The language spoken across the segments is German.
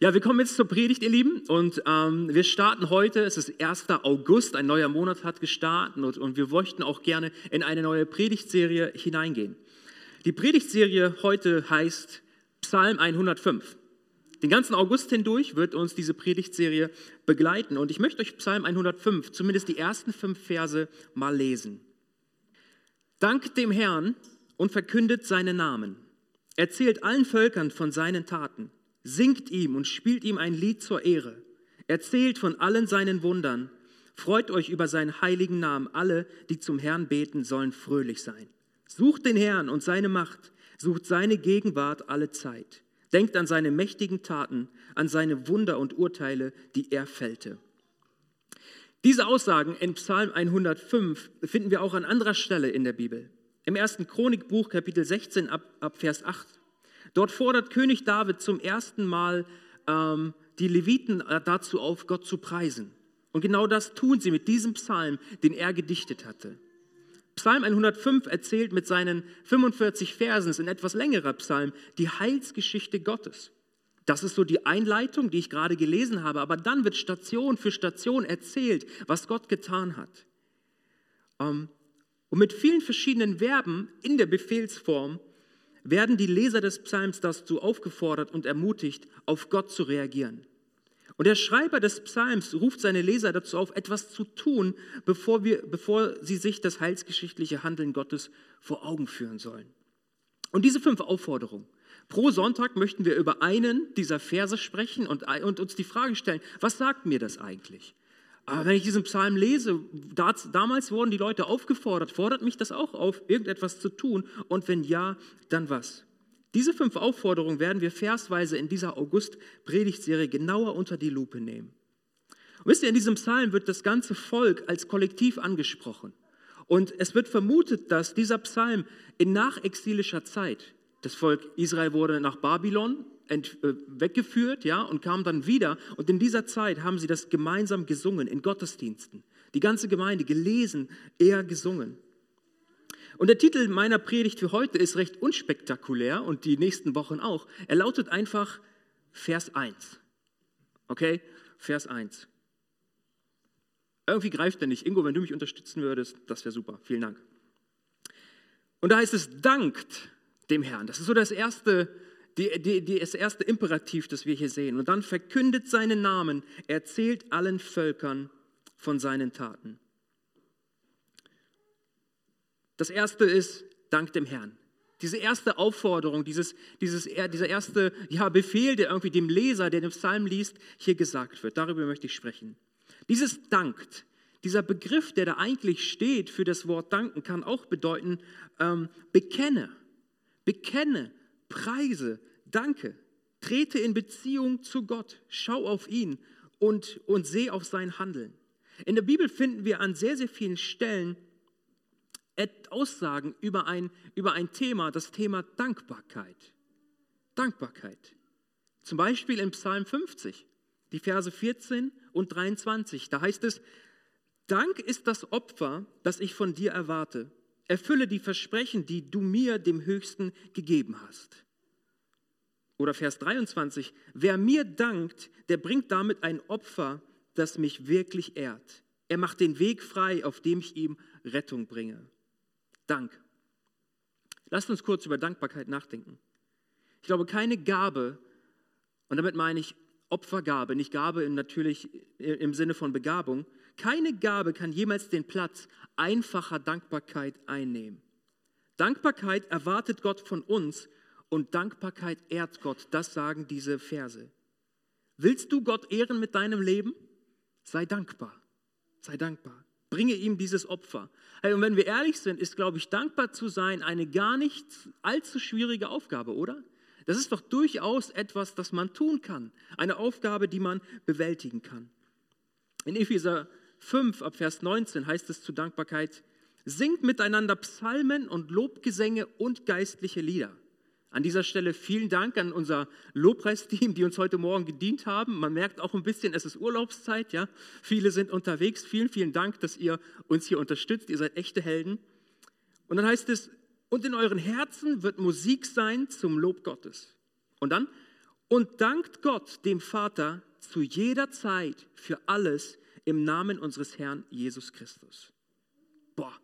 Ja, wir kommen jetzt zur Predigt, ihr Lieben, und ähm, wir starten heute, es ist 1. August, ein neuer Monat hat gestartet und, und wir möchten auch gerne in eine neue Predigtserie hineingehen. Die Predigtserie heute heißt Psalm 105. Den ganzen August hindurch wird uns diese Predigtserie begleiten und ich möchte euch Psalm 105, zumindest die ersten fünf Verse, mal lesen. Dankt dem Herrn und verkündet seinen Namen. Erzählt allen Völkern von seinen Taten. Singt ihm und spielt ihm ein Lied zur Ehre. Erzählt von allen seinen Wundern. Freut euch über seinen heiligen Namen. Alle, die zum Herrn beten, sollen fröhlich sein. Sucht den Herrn und seine Macht. Sucht seine Gegenwart alle Zeit. Denkt an seine mächtigen Taten, an seine Wunder und Urteile, die er fällte. Diese Aussagen in Psalm 105 finden wir auch an anderer Stelle in der Bibel. Im ersten Chronikbuch, Kapitel 16, ab, ab Vers 8. Dort fordert König David zum ersten Mal ähm, die Leviten dazu auf, Gott zu preisen. Und genau das tun sie mit diesem Psalm, den er gedichtet hatte. Psalm 105 erzählt mit seinen 45 Versen, ist ein etwas längerer Psalm, die Heilsgeschichte Gottes. Das ist so die Einleitung, die ich gerade gelesen habe, aber dann wird Station für Station erzählt, was Gott getan hat. Ähm, und mit vielen verschiedenen Verben in der Befehlsform werden die Leser des Psalms dazu aufgefordert und ermutigt, auf Gott zu reagieren. Und der Schreiber des Psalms ruft seine Leser dazu auf, etwas zu tun, bevor, wir, bevor sie sich das heilsgeschichtliche Handeln Gottes vor Augen führen sollen. Und diese fünf Aufforderungen. Pro Sonntag möchten wir über einen dieser Verse sprechen und, und uns die Frage stellen, was sagt mir das eigentlich? Aber wenn ich diesen Psalm lese, damals wurden die Leute aufgefordert, fordert mich das auch auf, irgendetwas zu tun? Und wenn ja, dann was? Diese fünf Aufforderungen werden wir versweise in dieser August-Predigtserie genauer unter die Lupe nehmen. Und wisst ihr, in diesem Psalm wird das ganze Volk als Kollektiv angesprochen. Und es wird vermutet, dass dieser Psalm in nachexilischer Zeit, das Volk Israel wurde nach Babylon weggeführt, ja, und kam dann wieder. Und in dieser Zeit haben sie das gemeinsam gesungen in Gottesdiensten. Die ganze Gemeinde gelesen, eher gesungen. Und der Titel meiner Predigt für heute ist recht unspektakulär und die nächsten Wochen auch. Er lautet einfach Vers 1. Okay? Vers 1. Irgendwie greift er nicht. Ingo, wenn du mich unterstützen würdest, das wäre super. Vielen Dank. Und da heißt es, dankt dem Herrn. Das ist so das erste die, die, die, das erste Imperativ, das wir hier sehen. Und dann verkündet seinen Namen, erzählt allen Völkern von seinen Taten. Das erste ist, dank dem Herrn. Diese erste Aufforderung, dieses, dieses, dieser erste ja, Befehl, der irgendwie dem Leser, der den Psalm liest, hier gesagt wird. Darüber möchte ich sprechen. Dieses dankt, dieser Begriff, der da eigentlich steht für das Wort danken, kann auch bedeuten, ähm, bekenne, bekenne, preise, danke, trete in Beziehung zu Gott, schau auf ihn und, und seh auf sein Handeln. In der Bibel finden wir an sehr, sehr vielen Stellen Aussagen über ein, über ein Thema, das Thema Dankbarkeit. Dankbarkeit. Zum Beispiel im Psalm 50, die Verse 14 und 23. Da heißt es, Dank ist das Opfer, das ich von dir erwarte. Erfülle die Versprechen, die du mir, dem Höchsten, gegeben hast. Oder Vers 23, wer mir dankt, der bringt damit ein Opfer, das mich wirklich ehrt. Er macht den Weg frei, auf dem ich ihm Rettung bringe. Dank. Lasst uns kurz über Dankbarkeit nachdenken. Ich glaube, keine Gabe, und damit meine ich Opfergabe, nicht Gabe natürlich im Sinne von Begabung, keine Gabe kann jemals den Platz einfacher Dankbarkeit einnehmen. Dankbarkeit erwartet Gott von uns und Dankbarkeit ehrt Gott. Das sagen diese Verse. Willst du Gott ehren mit deinem Leben? Sei dankbar. Sei dankbar. Bringe ihm dieses Opfer. Und wenn wir ehrlich sind, ist, glaube ich, dankbar zu sein eine gar nicht allzu schwierige Aufgabe, oder? Das ist doch durchaus etwas, das man tun kann. Eine Aufgabe, die man bewältigen kann. In Epheser 5 ab Vers 19 heißt es zu Dankbarkeit, singt miteinander Psalmen und Lobgesänge und geistliche Lieder an dieser Stelle vielen Dank an unser Lobpreisteam, die uns heute Morgen gedient haben. Man merkt auch ein bisschen, es ist Urlaubszeit, ja. Viele sind unterwegs. Vielen, vielen Dank, dass ihr uns hier unterstützt. Ihr seid echte Helden. Und dann heißt es, und in euren Herzen wird Musik sein zum Lob Gottes. Und dann, Und dankt Gott, dem Vater, zu jeder Zeit für alles im Namen unseres Herrn Jesus Christus. Boah,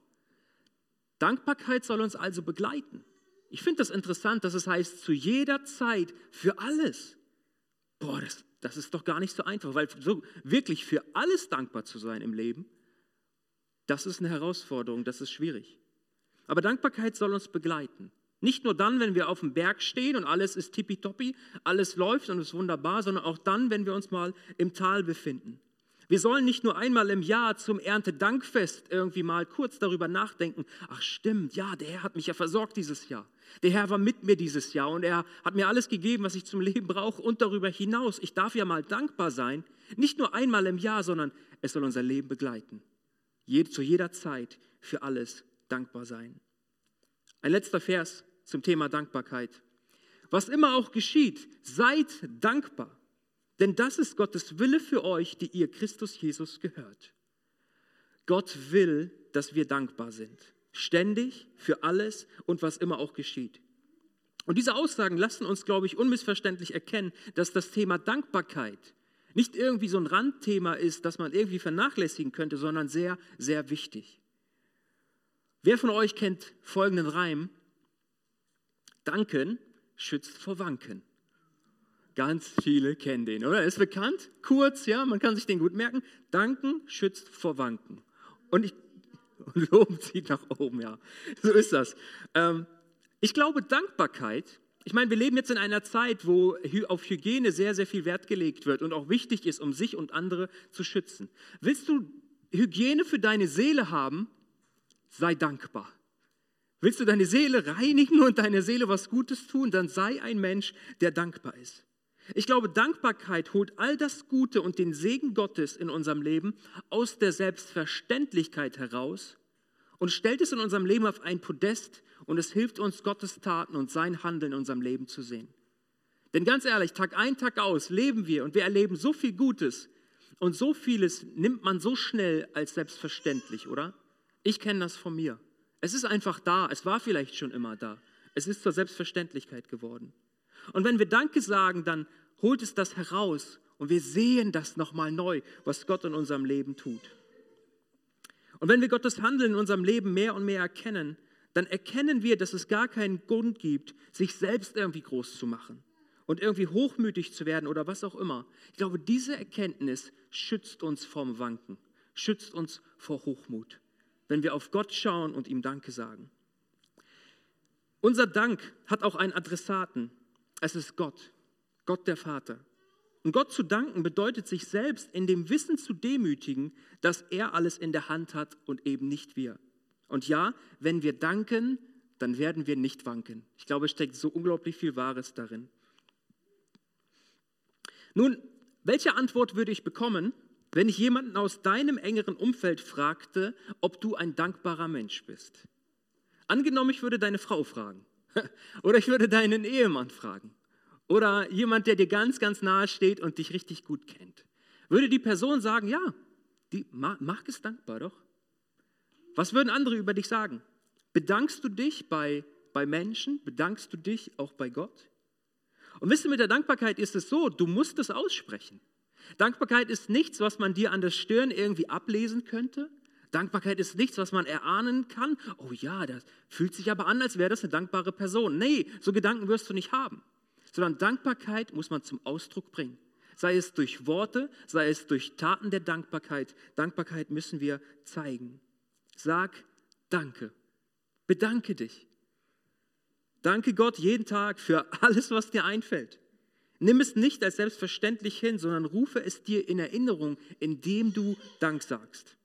Dankbarkeit soll uns also begleiten. Ich finde das interessant, dass es heißt, zu jeder Zeit für alles. Boah, das, das ist doch gar nicht so einfach, weil so wirklich für alles dankbar zu sein im Leben, das ist eine Herausforderung, das ist schwierig. Aber Dankbarkeit soll uns begleiten. Nicht nur dann, wenn wir auf dem Berg stehen und alles ist tippitoppi, alles läuft und ist wunderbar, sondern auch dann, wenn wir uns mal im Tal befinden. Wir sollen nicht nur einmal im Jahr zum Erntedankfest irgendwie mal kurz darüber nachdenken, ach stimmt, ja, der Herr hat mich ja versorgt dieses Jahr. Der Herr war mit mir dieses Jahr und er hat mir alles gegeben, was ich zum Leben brauche und darüber hinaus. Ich darf ja mal dankbar sein, nicht nur einmal im Jahr, sondern es soll unser Leben begleiten. zu jeder Zeit für alles dankbar sein. Ein letzter Vers zum Thema Dankbarkeit. Was immer auch geschieht, seid dankbar, denn das ist Gottes Wille für euch, die ihr Christus Jesus gehört. Gott will, dass wir dankbar sind, ständig für alles und was immer auch geschieht. Und diese Aussagen lassen uns, glaube ich, unmissverständlich erkennen, dass das Thema Dankbarkeit nicht irgendwie so ein Randthema ist, das man irgendwie vernachlässigen könnte, sondern sehr, sehr wichtig. Wer von euch kennt folgenden Reim? Danken schützt vor Wanken. Ganz viele kennen den, oder? Ist bekannt, kurz, ja, man kann sich den gut merken. Danken schützt vor Wanken. Und ich, Loben zieht nach oben, ja. So ist das. Ähm, ich glaube, Dankbarkeit, ich meine, wir leben jetzt in einer Zeit, wo auf Hygiene sehr, sehr viel Wert gelegt wird und auch wichtig ist, um sich und andere zu schützen. Willst du Hygiene für deine Seele haben? Sei dankbar. Willst du deine Seele reinigen und deiner Seele was Gutes tun, dann sei ein Mensch, der dankbar ist. Ich glaube, Dankbarkeit holt all das Gute und den Segen Gottes in unserem Leben aus der Selbstverständlichkeit heraus und stellt es in unserem Leben auf ein Podest und es hilft uns, Gottes Taten und sein Handeln in unserem Leben zu sehen. Denn ganz ehrlich, Tag ein, Tag aus leben wir und wir erleben so viel Gutes und so vieles nimmt man so schnell als selbstverständlich, oder? Ich kenne das von mir. Es ist einfach da. Es war vielleicht schon immer da. Es ist zur Selbstverständlichkeit geworden. Und wenn wir Danke sagen, dann holt es das heraus und wir sehen das nochmal neu, was Gott in unserem Leben tut. Und wenn wir Gottes Handeln in unserem Leben mehr und mehr erkennen, dann erkennen wir, dass es gar keinen Grund gibt, sich selbst irgendwie groß zu machen und irgendwie hochmütig zu werden oder was auch immer. Ich glaube, diese Erkenntnis schützt uns vom Wanken, schützt uns vor Hochmut wenn wir auf Gott schauen und ihm Danke sagen. Unser Dank hat auch einen Adressaten. Es ist Gott, Gott der Vater. Und Gott zu danken bedeutet sich selbst in dem Wissen zu demütigen, dass er alles in der Hand hat und eben nicht wir. Und ja, wenn wir danken, dann werden wir nicht wanken. Ich glaube, es steckt so unglaublich viel Wahres darin. Nun, welche Antwort würde ich bekommen, wenn ich jemanden aus deinem engeren Umfeld fragte, ob du ein dankbarer Mensch bist. Angenommen, ich würde deine Frau fragen oder ich würde deinen Ehemann fragen oder jemand, der dir ganz, ganz nahe steht und dich richtig gut kennt. Würde die Person sagen, ja, die mag es dankbar, doch? Was würden andere über dich sagen? Bedankst du dich bei, bei Menschen? Bedankst du dich auch bei Gott? Und wisst ihr, mit der Dankbarkeit ist es so, du musst es aussprechen. Dankbarkeit ist nichts, was man dir an der Stirn irgendwie ablesen könnte. Dankbarkeit ist nichts, was man erahnen kann. Oh ja, das fühlt sich aber an, als wäre das eine dankbare Person. Nee, so Gedanken wirst du nicht haben. Sondern Dankbarkeit muss man zum Ausdruck bringen. Sei es durch Worte, sei es durch Taten der Dankbarkeit. Dankbarkeit müssen wir zeigen. Sag Danke. Bedanke dich. Danke Gott jeden Tag für alles, was dir einfällt. Nimm es nicht als selbstverständlich hin, sondern rufe es dir in Erinnerung, indem du Dank sagst.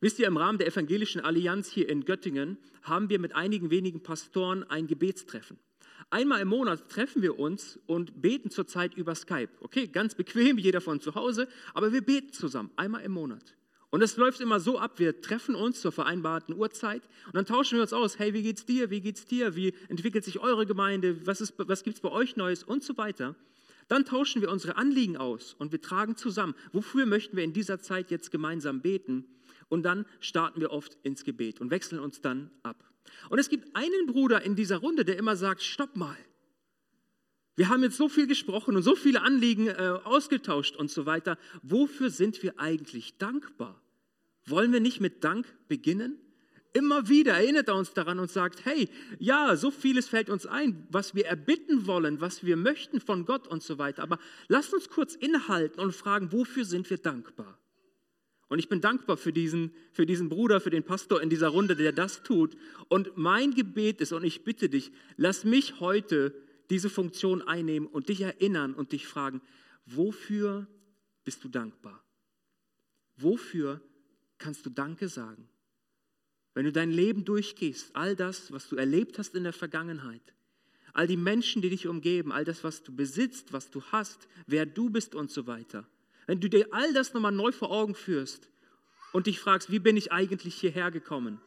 Wisst ihr, im Rahmen der Evangelischen Allianz hier in Göttingen haben wir mit einigen wenigen Pastoren ein Gebetstreffen. Einmal im Monat treffen wir uns und beten zurzeit über Skype. Okay, ganz bequem, jeder von zu Hause, aber wir beten zusammen, einmal im Monat. Und es läuft immer so ab, wir treffen uns zur vereinbarten Uhrzeit und dann tauschen wir uns aus, hey, wie geht's dir, wie geht's dir, wie entwickelt sich eure Gemeinde, was, was gibt es bei euch Neues und so weiter. Dann tauschen wir unsere Anliegen aus und wir tragen zusammen, wofür möchten wir in dieser Zeit jetzt gemeinsam beten und dann starten wir oft ins Gebet und wechseln uns dann ab. Und es gibt einen Bruder in dieser Runde, der immer sagt, stopp mal, Wir haben jetzt so viel gesprochen und so viele Anliegen äh, ausgetauscht und so weiter. Wofür sind wir eigentlich dankbar? Wollen wir nicht mit Dank beginnen? Immer wieder erinnert er uns daran und sagt, hey, ja, so vieles fällt uns ein, was wir erbitten wollen, was wir möchten von Gott und so weiter. Aber lasst uns kurz inhalten und fragen, wofür sind wir dankbar? Und ich bin dankbar für diesen, für diesen Bruder, für den Pastor in dieser Runde, der das tut. Und mein Gebet ist, und ich bitte dich, lass mich heute diese Funktion einnehmen und dich erinnern und dich fragen, wofür bist du dankbar? Wofür kannst du Danke sagen? Wenn du dein Leben durchgehst, all das, was du erlebt hast in der Vergangenheit, all die Menschen, die dich umgeben, all das, was du besitzt, was du hast, wer du bist und so weiter. Wenn du dir all das nochmal neu vor Augen führst und dich fragst, wie bin ich eigentlich hierher gekommen?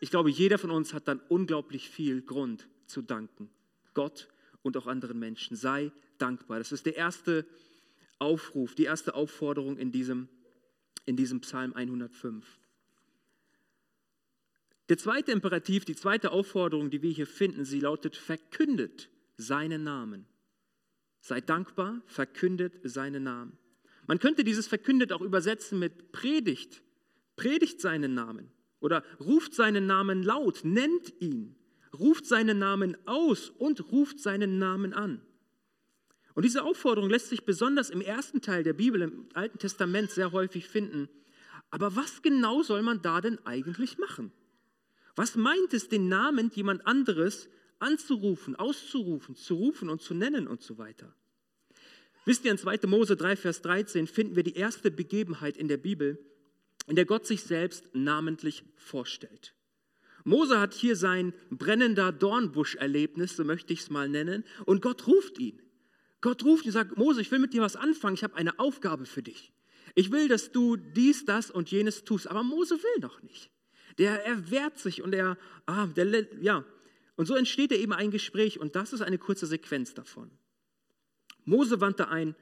Ich glaube, jeder von uns hat dann unglaublich viel Grund zu danken. Gott und auch anderen Menschen. Sei dankbar. Das ist der erste Aufruf, die erste Aufforderung in diesem, in diesem Psalm 105. Der zweite Imperativ, die zweite Aufforderung, die wir hier finden, sie lautet, verkündet seinen Namen. Sei dankbar, verkündet seinen Namen. Man könnte dieses verkündet auch übersetzen mit predigt. Predigt seinen Namen oder ruft seinen Namen laut, nennt ihn ruft seinen Namen aus und ruft seinen Namen an. Und diese Aufforderung lässt sich besonders im ersten Teil der Bibel, im Alten Testament, sehr häufig finden. Aber was genau soll man da denn eigentlich machen? Was meint es, den Namen jemand anderes anzurufen, auszurufen, zu rufen und zu nennen und so weiter? Wisst ihr, in 2. Mose 3, Vers 13 finden wir die erste Begebenheit in der Bibel, in der Gott sich selbst namentlich vorstellt. Mose hat hier sein brennender Dornbusch-Erlebnis, so möchte ich es mal nennen, und Gott ruft ihn. Gott ruft ihn und sagt, Mose, ich will mit dir was anfangen, ich habe eine Aufgabe für dich. Ich will, dass du dies, das und jenes tust, aber Mose will noch nicht. Der erwehrt sich und er, ah, der, ja. Und so entsteht er eben ein Gespräch und das ist eine kurze Sequenz davon. Mose wandte ein,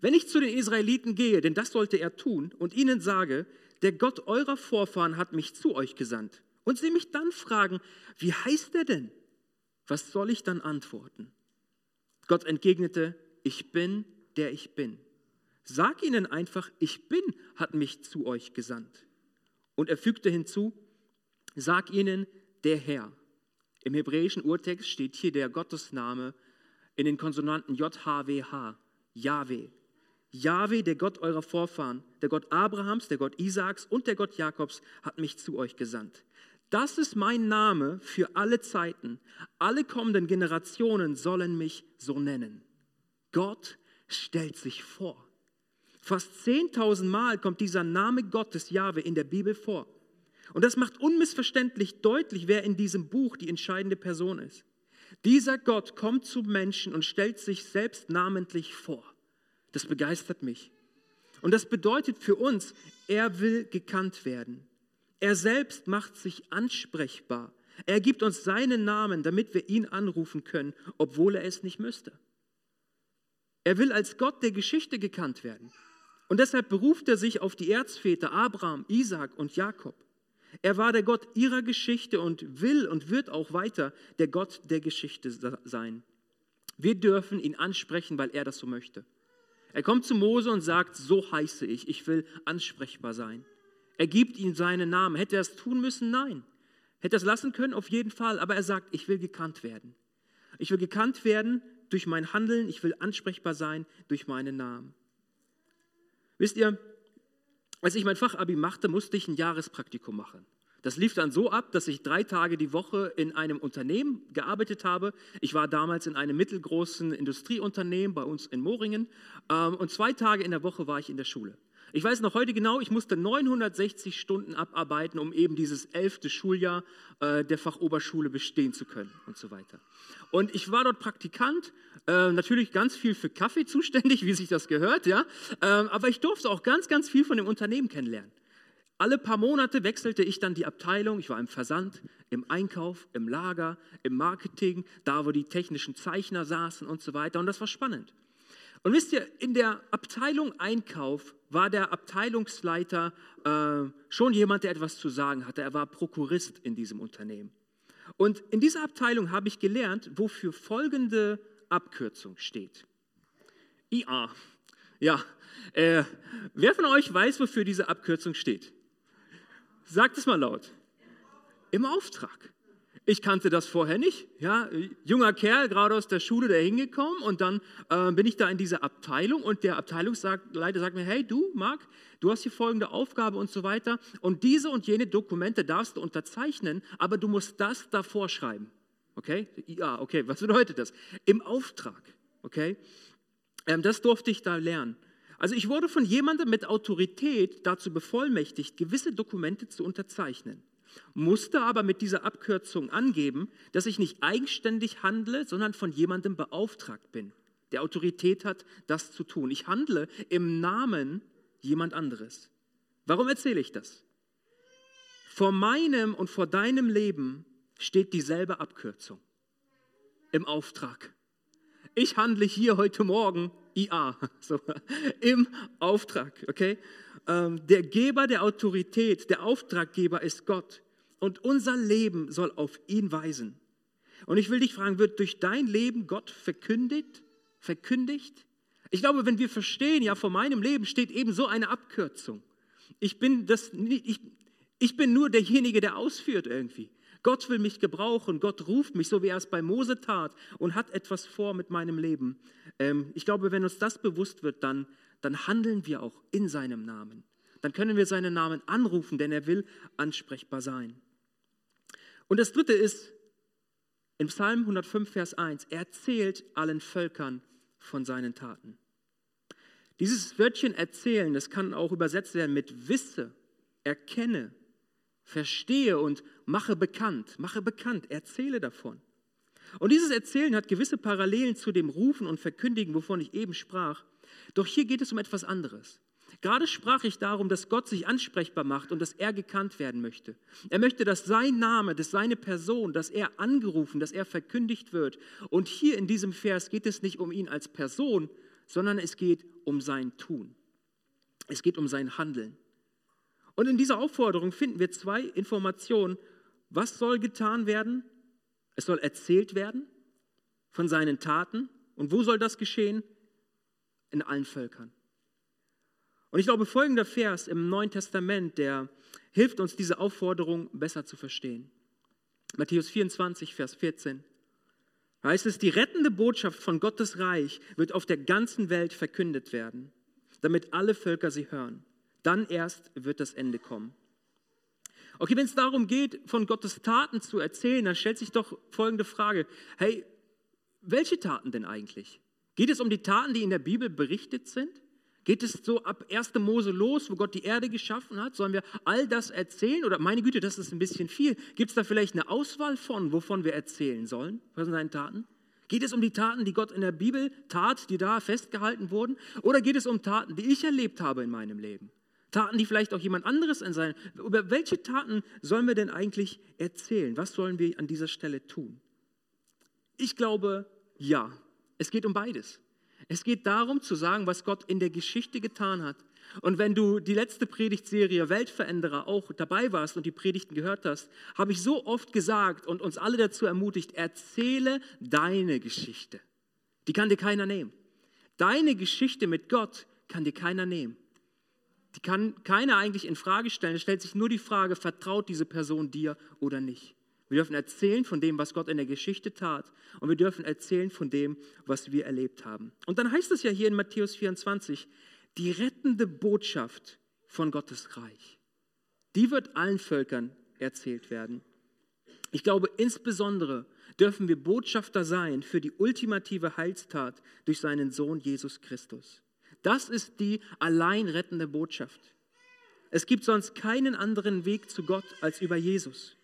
wenn ich zu den Israeliten gehe, denn das sollte er tun, und ihnen sage, der Gott eurer Vorfahren hat mich zu euch gesandt, und sie mich dann fragen, wie heißt er denn? Was soll ich dann antworten? Gott entgegnete, ich bin, der ich bin. Sag ihnen einfach, ich bin, hat mich zu euch gesandt. Und er fügte hinzu, sag ihnen, der Herr. Im hebräischen Urtext steht hier der Gottesname in den Konsonanten JHWH, Yahweh. Yahweh, der Gott eurer Vorfahren, der Gott Abrahams, der Gott Isaaks und der Gott Jakobs, hat mich zu euch gesandt. Das ist mein Name für alle Zeiten. Alle kommenden Generationen sollen mich so nennen. Gott stellt sich vor. Fast 10.000 Mal kommt dieser Name Gottes, Jahwe, in der Bibel vor. Und das macht unmissverständlich deutlich, wer in diesem Buch die entscheidende Person ist. Dieser Gott kommt zu Menschen und stellt sich selbst namentlich vor. Das begeistert mich. Und das bedeutet für uns, er will gekannt werden. Er selbst macht sich ansprechbar. Er gibt uns seinen Namen, damit wir ihn anrufen können, obwohl er es nicht müsste. Er will als Gott der Geschichte gekannt werden. Und deshalb beruft er sich auf die Erzväter Abraham, Isaac und Jakob. Er war der Gott ihrer Geschichte und will und wird auch weiter der Gott der Geschichte sein. Wir dürfen ihn ansprechen, weil er das so möchte. Er kommt zu Mose und sagt, so heiße ich, ich will ansprechbar sein. Er gibt ihm seinen Namen. Hätte er es tun müssen? Nein. Hätte er es lassen können? Auf jeden Fall. Aber er sagt, ich will gekannt werden. Ich will gekannt werden durch mein Handeln. Ich will ansprechbar sein durch meinen Namen. Wisst ihr, als ich mein Fachabi machte, musste ich ein Jahrespraktikum machen. Das lief dann so ab, dass ich drei Tage die Woche in einem Unternehmen gearbeitet habe. Ich war damals in einem mittelgroßen Industrieunternehmen bei uns in Moringen ähm, und zwei Tage in der Woche war ich in der Schule. Ich weiß noch heute genau, ich musste 960 Stunden abarbeiten, um eben dieses elfte Schuljahr äh, der Fachoberschule bestehen zu können und so weiter. Und ich war dort Praktikant, äh, natürlich ganz viel für Kaffee zuständig, wie sich das gehört, ja. Äh, aber ich durfte auch ganz, ganz viel von dem Unternehmen kennenlernen. Alle paar Monate wechselte ich dann die Abteilung. Ich war im Versand, im Einkauf, im Lager, im Marketing, da wo die technischen Zeichner saßen und so weiter. Und das war spannend. Und wisst ihr, in der Abteilung Einkauf war der Abteilungsleiter äh, schon jemand, der etwas zu sagen hatte. Er war Prokurist in diesem Unternehmen. Und in dieser Abteilung habe ich gelernt, wofür folgende Abkürzung steht. IA. Ja, äh, wer von euch weiß, wofür diese Abkürzung steht? Sagt es mal laut. Im Auftrag. Ich kannte das vorher nicht. Ja, junger Kerl, gerade aus der Schule, der hingekommen und dann äh, bin ich da in dieser Abteilung und der Abteilungsleiter sagt mir, hey du, Marc, du hast hier folgende Aufgabe und so weiter und diese und jene Dokumente darfst du unterzeichnen, aber du musst das davor schreiben. Okay? Ja, okay, was bedeutet das? Im Auftrag. Okay? Ähm, das durfte ich da lernen. Also ich wurde von jemandem mit Autorität dazu bevollmächtigt, gewisse Dokumente zu unterzeichnen musste aber mit dieser Abkürzung angeben, dass ich nicht eigenständig handle, sondern von jemandem beauftragt bin, der Autorität hat, das zu tun. Ich handle im Namen jemand anderes. Warum erzähle ich das? Vor meinem und vor deinem Leben steht dieselbe Abkürzung im Auftrag. Ich handle hier heute Morgen IA, so, im Auftrag, okay? Ähm, der Geber der Autorität, der Auftraggeber ist Gott und unser Leben soll auf ihn weisen. Und ich will dich fragen, wird durch dein Leben Gott verkündigt? Verkündigt? Ich glaube, wenn wir verstehen, ja, vor meinem Leben steht eben so eine Abkürzung. Ich bin, das, ich, ich bin nur derjenige, der ausführt irgendwie. Gott will mich gebrauchen, Gott ruft mich, so wie er es bei Mose tat und hat etwas vor mit meinem Leben. Ähm, ich glaube, wenn uns das bewusst wird, dann, dann handeln wir auch in seinem Namen. Dann können wir seinen Namen anrufen, denn er will ansprechbar sein. Und das dritte ist, in Psalm 105, Vers 1, er erzählt allen Völkern von seinen Taten. Dieses Wörtchen erzählen, das kann auch übersetzt werden mit wisse, erkenne, verstehe und mache bekannt. Mache bekannt, erzähle davon. Und dieses Erzählen hat gewisse Parallelen zu dem Rufen und Verkündigen, wovon ich eben sprach. Doch hier geht es um etwas anderes. Gerade sprach ich darum, dass Gott sich ansprechbar macht und dass er gekannt werden möchte. Er möchte, dass sein Name, dass seine Person, dass er angerufen, dass er verkündigt wird. Und hier in diesem Vers geht es nicht um ihn als Person, sondern es geht um sein Tun. Es geht um sein Handeln. Und in dieser Aufforderung finden wir zwei Informationen. Was soll getan werden? Es soll erzählt werden von seinen Taten. Und wo soll das geschehen? In allen Völkern. Und ich glaube, folgender Vers im Neuen Testament, der hilft uns, diese Aufforderung besser zu verstehen. Matthäus 24, Vers 14. Da heißt es, die rettende Botschaft von Gottes Reich wird auf der ganzen Welt verkündet werden, damit alle Völker sie hören. Dann erst wird das Ende kommen. Okay, wenn es darum geht, von Gottes Taten zu erzählen, dann stellt sich doch folgende Frage. Hey, welche Taten denn eigentlich? Geht es um die Taten, die in der Bibel berichtet sind? Geht es so ab 1. Mose los, wo Gott die Erde geschaffen hat? Sollen wir all das erzählen? Oder meine Güte, das ist ein bisschen viel. Gibt es da vielleicht eine Auswahl von, wovon wir erzählen sollen? Was sind seinen Taten? Geht es um die Taten, die Gott in der Bibel tat, die da festgehalten wurden? Oder geht es um Taten, die ich erlebt habe in meinem Leben? Taten, die vielleicht auch jemand anderes in seinem. Über welche Taten sollen wir denn eigentlich erzählen? Was sollen wir an dieser Stelle tun? Ich glaube, ja. Es geht um beides. Es geht darum zu sagen, was Gott in der Geschichte getan hat. Und wenn du die letzte Predigtserie Weltveränderer auch dabei warst und die Predigten gehört hast, habe ich so oft gesagt und uns alle dazu ermutigt, erzähle deine Geschichte. Die kann dir keiner nehmen. Deine Geschichte mit Gott kann dir keiner nehmen. Die kann keiner eigentlich in Frage stellen. Es stellt sich nur die Frage, vertraut diese Person dir oder nicht? Wir dürfen erzählen von dem, was Gott in der Geschichte tat. Und wir dürfen erzählen von dem, was wir erlebt haben. Und dann heißt es ja hier in Matthäus 24, die rettende Botschaft von Gottes Reich. Die wird allen Völkern erzählt werden. Ich glaube, insbesondere dürfen wir Botschafter sein für die ultimative Heilstat durch seinen Sohn Jesus Christus. Das ist die allein rettende Botschaft. Es gibt sonst keinen anderen Weg zu Gott als über Jesus.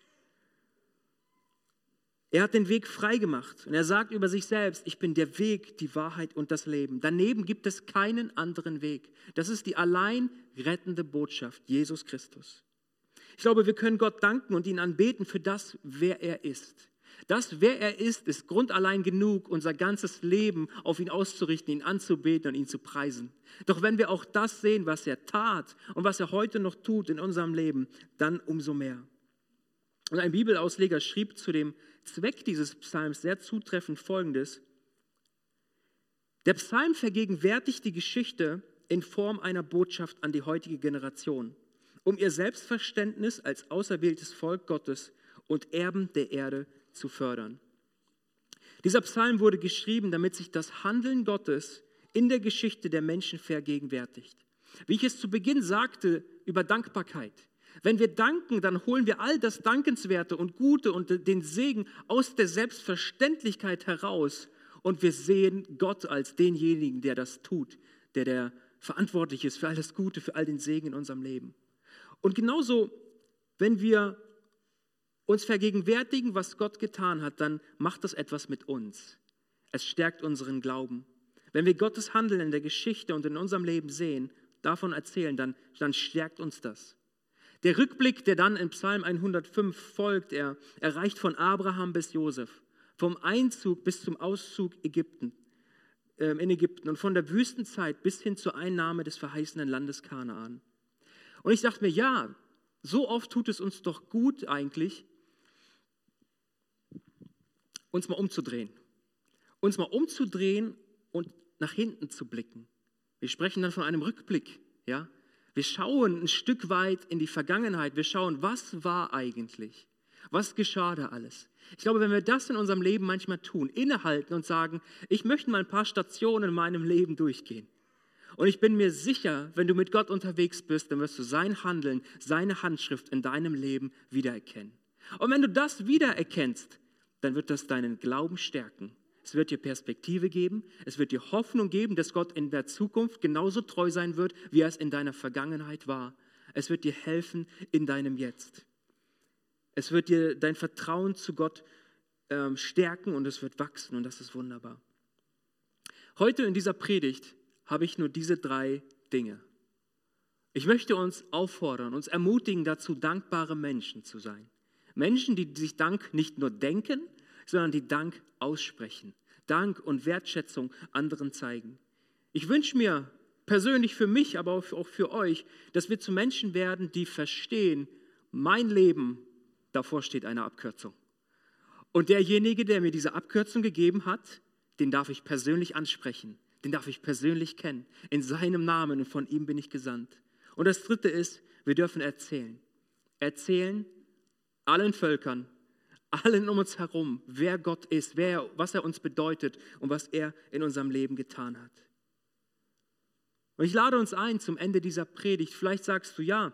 Er hat den Weg frei gemacht und er sagt über sich selbst, ich bin der Weg, die Wahrheit und das Leben. Daneben gibt es keinen anderen Weg. Das ist die allein rettende Botschaft, Jesus Christus. Ich glaube, wir können Gott danken und ihn anbeten für das, wer er ist. Das, wer er ist, ist grundallein genug, unser ganzes Leben auf ihn auszurichten, ihn anzubeten und ihn zu preisen. Doch wenn wir auch das sehen, was er tat und was er heute noch tut in unserem Leben, dann umso mehr. Und ein Bibelausleger schrieb zu dem Zweck dieses Psalms sehr zutreffend folgendes. Der Psalm vergegenwärtigt die Geschichte in Form einer Botschaft an die heutige Generation, um ihr Selbstverständnis als auserwähltes Volk Gottes und Erben der Erde zu fördern. Dieser Psalm wurde geschrieben, damit sich das Handeln Gottes in der Geschichte der Menschen vergegenwärtigt. Wie ich es zu Beginn sagte über Dankbarkeit. Wenn wir danken, dann holen wir all das Dankenswerte und Gute und den Segen aus der Selbstverständlichkeit heraus und wir sehen Gott als denjenigen, der das tut, der der verantwortlich ist für all das Gute, für all den Segen in unserem Leben. Und genauso, wenn wir uns vergegenwärtigen, was Gott getan hat, dann macht das etwas mit uns. Es stärkt unseren Glauben. Wenn wir Gottes Handeln in der Geschichte und in unserem Leben sehen, davon erzählen, dann, dann stärkt uns das. Der Rückblick, der dann in Psalm 105 folgt, er, er reicht von Abraham bis Josef, vom Einzug bis zum Auszug Ägypten, äh, in Ägypten und von der Wüstenzeit bis hin zur Einnahme des verheißenen Landes Kanaan. Und ich dachte mir, ja, so oft tut es uns doch gut eigentlich, uns mal umzudrehen. Uns mal umzudrehen und nach hinten zu blicken. Wir sprechen dann von einem Rückblick. Ja? Wir schauen ein Stück weit in die Vergangenheit. Wir schauen, was war eigentlich? Was geschah da alles? Ich glaube, wenn wir das in unserem Leben manchmal tun, innehalten und sagen, ich möchte mal ein paar Stationen in meinem Leben durchgehen. Und ich bin mir sicher, wenn du mit Gott unterwegs bist, dann wirst du sein Handeln, seine Handschrift in deinem Leben wiedererkennen. Und wenn du das wiedererkennst, dann wird das deinen Glauben stärken. Es wird dir Perspektive geben. Es wird dir Hoffnung geben, dass Gott in der Zukunft genauso treu sein wird, wie er es in deiner Vergangenheit war. Es wird dir helfen in deinem Jetzt. Es wird dir dein Vertrauen zu Gott ähm, stärken und es wird wachsen und das ist wunderbar. Heute in dieser Predigt habe ich nur diese drei Dinge. Ich möchte uns auffordern, uns ermutigen dazu, dankbare Menschen zu sein. Menschen, die sich Dank nicht nur denken, sondern die Dank aussprechen. Dank und Wertschätzung anderen zeigen. Ich wünsche mir persönlich für mich, aber auch für euch, dass wir zu Menschen werden, die verstehen, mein Leben, davor steht eine Abkürzung. Und derjenige, der mir diese Abkürzung gegeben hat, den darf ich persönlich ansprechen, den darf ich persönlich kennen. In seinem Namen und von ihm bin ich gesandt. Und das Dritte ist, wir dürfen erzählen. Erzählen allen Völkern, allen um uns herum, wer Gott ist, wer, was er uns bedeutet und was er in unserem Leben getan hat. Und ich lade uns ein zum Ende dieser Predigt. Vielleicht sagst du, ja,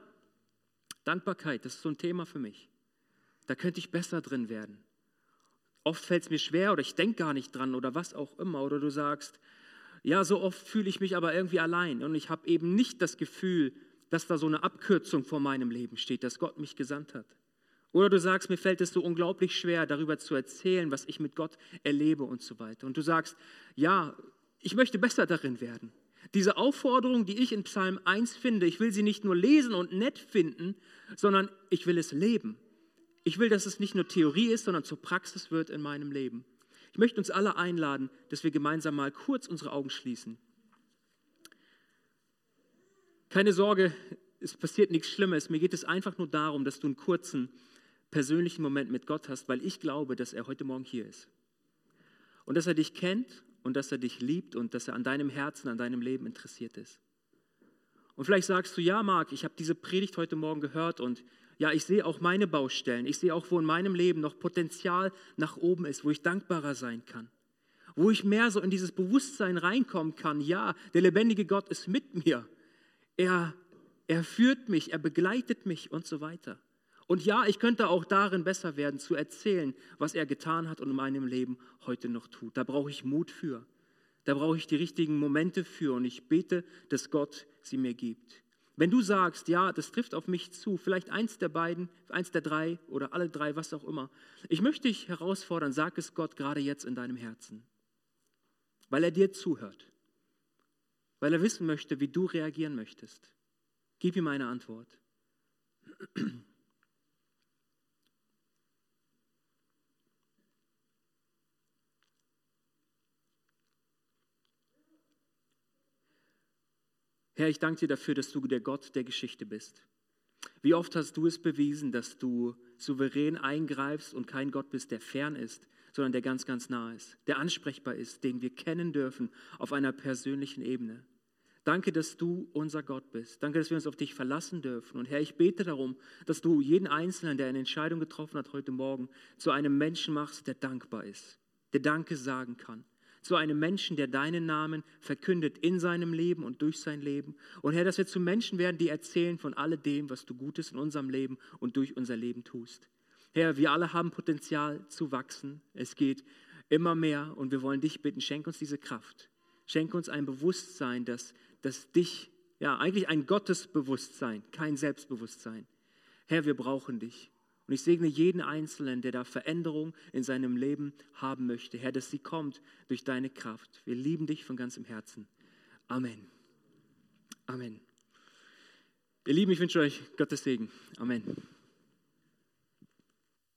Dankbarkeit, das ist so ein Thema für mich. Da könnte ich besser drin werden. Oft fällt es mir schwer oder ich denke gar nicht dran oder was auch immer. Oder du sagst, ja, so oft fühle ich mich aber irgendwie allein und ich habe eben nicht das Gefühl, dass da so eine Abkürzung vor meinem Leben steht, dass Gott mich gesandt hat. Oder du sagst, mir fällt es so unglaublich schwer, darüber zu erzählen, was ich mit Gott erlebe und so weiter. Und du sagst, ja, ich möchte besser darin werden. Diese Aufforderung, die ich in Psalm 1 finde, ich will sie nicht nur lesen und nett finden, sondern ich will es leben. Ich will, dass es nicht nur Theorie ist, sondern zur Praxis wird in meinem Leben. Ich möchte uns alle einladen, dass wir gemeinsam mal kurz unsere Augen schließen. Keine Sorge, es passiert nichts Schlimmes. Mir geht es einfach nur darum, dass du einen kurzen persönlichen Moment mit Gott hast, weil ich glaube, dass er heute Morgen hier ist. Und dass er dich kennt und dass er dich liebt und dass er an deinem Herzen, an deinem Leben interessiert ist. Und vielleicht sagst du, ja, Marc, ich habe diese Predigt heute Morgen gehört und ja, ich sehe auch meine Baustellen. Ich sehe auch, wo in meinem Leben noch Potenzial nach oben ist, wo ich dankbarer sein kann. Wo ich mehr so in dieses Bewusstsein reinkommen kann. Ja, der lebendige Gott ist mit mir. Er, er führt mich, er begleitet mich und so weiter. Und ja, ich könnte auch darin besser werden, zu erzählen, was er getan hat und in meinem Leben heute noch tut. Da brauche ich Mut für. Da brauche ich die richtigen Momente für und ich bete, dass Gott sie mir gibt. Wenn du sagst, ja, das trifft auf mich zu, vielleicht eins der beiden, eins der drei oder alle drei, was auch immer, ich möchte dich herausfordern, sag es Gott gerade jetzt in deinem Herzen, weil er dir zuhört, weil er wissen möchte, wie du reagieren möchtest. Gib ihm eine Antwort. Herr, ich danke dir dafür, dass du der Gott der Geschichte bist. Wie oft hast du es bewiesen, dass du souverän eingreifst und kein Gott bist, der fern ist, sondern der ganz, ganz nah ist, der ansprechbar ist, den wir kennen dürfen auf einer persönlichen Ebene. Danke, dass du unser Gott bist. Danke, dass wir uns auf dich verlassen dürfen. Und Herr, ich bete darum, dass du jeden Einzelnen, der eine Entscheidung getroffen hat heute Morgen, zu einem Menschen machst, der dankbar ist, der Danke sagen kann. Zu einem Menschen, der deinen Namen verkündet in seinem Leben und durch sein Leben. Und Herr, dass wir zu Menschen werden, die erzählen von alledem, was du Gutes in unserem Leben und durch unser Leben tust. Herr, wir alle haben Potenzial zu wachsen. Es geht immer mehr und wir wollen dich bitten, schenk uns diese Kraft. Schenk uns ein Bewusstsein, dass, dass dich, ja, eigentlich ein Gottesbewusstsein, kein Selbstbewusstsein. Herr, wir brauchen dich. Und ich segne jeden Einzelnen, der da Veränderung in seinem Leben haben möchte. Herr, dass sie kommt durch deine Kraft. Wir lieben dich von ganzem Herzen. Amen. Amen. Ihr Lieben, ich wünsche euch Gottes Segen. Amen.